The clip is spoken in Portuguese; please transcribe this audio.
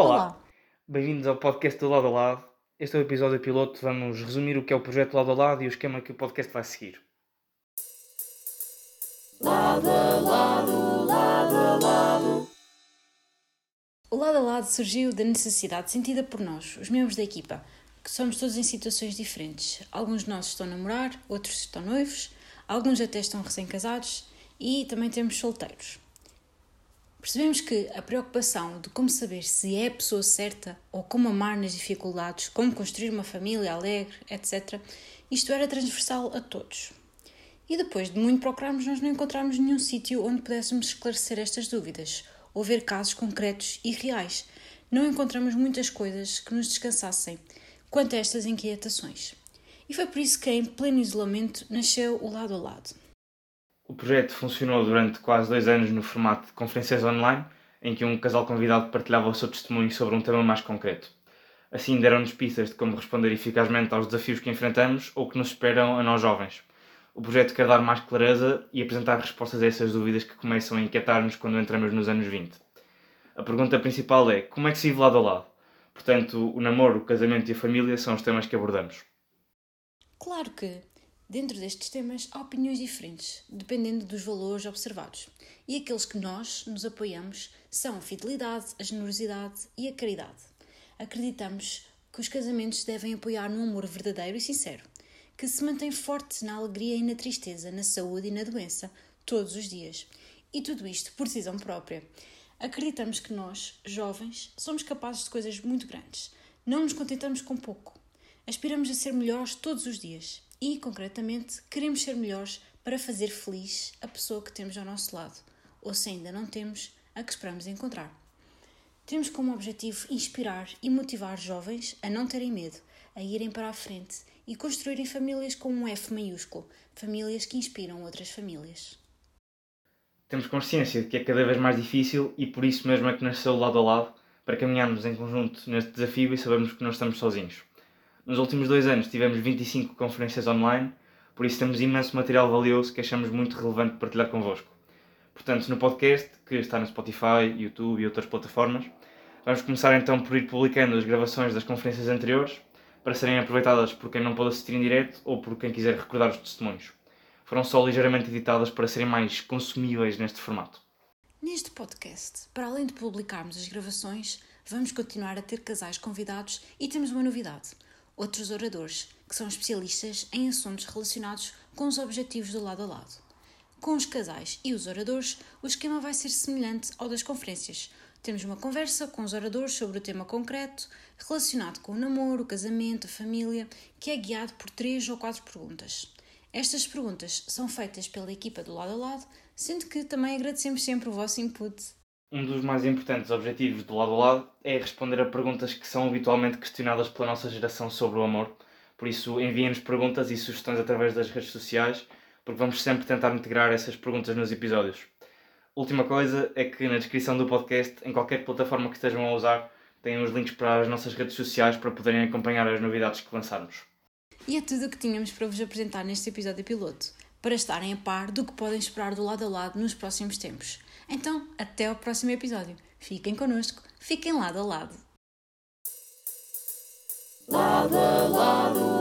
Olá, Olá. bem-vindos ao podcast do Lado a Lado. Este é o episódio piloto. Vamos resumir o que é o projeto Lado a Lado e o esquema que o podcast vai seguir. Lado a lado, lado a lado. O lado a lado surgiu da necessidade sentida por nós, os membros da equipa, que somos todos em situações diferentes. Alguns de nós estão a namorar, outros estão noivos, alguns até estão recém-casados e também temos solteiros. Percebemos que a preocupação de como saber se é a pessoa certa ou como amar nas dificuldades, como construir uma família alegre, etc., isto era transversal a todos. E depois de muito procurarmos, nós não encontramos nenhum sítio onde pudéssemos esclarecer estas dúvidas ou ver casos concretos e reais. Não encontramos muitas coisas que nos descansassem quanto a estas inquietações. E foi por isso que, em pleno isolamento, nasceu o lado a lado. O projeto funcionou durante quase dois anos no formato de conferências online, em que um casal convidado partilhava o seu testemunho sobre um tema mais concreto. Assim, deram-nos pistas de como responder eficazmente aos desafios que enfrentamos ou que nos esperam a nós jovens. O projeto quer dar mais clareza e apresentar respostas a essas dúvidas que começam a inquietar-nos quando entramos nos anos 20. A pergunta principal é: como é que se vive lado a lado? Portanto, o namoro, o casamento e a família são os temas que abordamos. Claro que Dentro destes temas há opiniões diferentes, dependendo dos valores observados, e aqueles que nós nos apoiamos são a fidelidade, a generosidade e a caridade. Acreditamos que os casamentos devem apoiar num amor verdadeiro e sincero, que se mantém forte na alegria e na tristeza, na saúde e na doença, todos os dias. E tudo isto por decisão própria. Acreditamos que nós, jovens, somos capazes de coisas muito grandes. Não nos contentamos com pouco. Aspiramos a ser melhores todos os dias e, concretamente, queremos ser melhores para fazer feliz a pessoa que temos ao nosso lado, ou se ainda não temos, a que esperamos encontrar. Temos como objetivo inspirar e motivar jovens a não terem medo, a irem para a frente e construírem famílias com um F maiúsculo, famílias que inspiram outras famílias. Temos consciência de que é cada vez mais difícil e por isso mesmo é que nasceu lado a lado para caminharmos em conjunto neste desafio e sabemos que não estamos sozinhos. Nos últimos dois anos tivemos 25 conferências online, por isso temos imenso material valioso que achamos muito relevante partilhar convosco. Portanto, no podcast, que está no Spotify, YouTube e outras plataformas, vamos começar então por ir publicando as gravações das conferências anteriores para serem aproveitadas por quem não pôde assistir em direto ou por quem quiser recordar os testemunhos. Foram só ligeiramente editadas para serem mais consumíveis neste formato. Neste podcast, para além de publicarmos as gravações, vamos continuar a ter casais convidados e temos uma novidade outros oradores, que são especialistas em assuntos relacionados com os objetivos do lado a lado. Com os casais e os oradores, o esquema vai ser semelhante ao das conferências. Temos uma conversa com os oradores sobre o tema concreto, relacionado com o namoro, o casamento, a família, que é guiado por três ou quatro perguntas. Estas perguntas são feitas pela equipa do lado a lado, sendo que também agradecemos sempre o vosso input um dos mais importantes objetivos do lado a lado é responder a perguntas que são habitualmente questionadas pela nossa geração sobre o amor. Por isso, enviem-nos perguntas e sugestões através das redes sociais, porque vamos sempre tentar integrar essas perguntas nos episódios. Última coisa é que na descrição do podcast, em qualquer plataforma que estejam a usar, têm os links para as nossas redes sociais para poderem acompanhar as novidades que lançarmos. E é tudo o que tínhamos para vos apresentar neste episódio piloto, para estarem a par do que podem esperar do lado a lado nos próximos tempos. Então, até ao próximo episódio. Fiquem connosco, fiquem lado a lado. Lado a lado.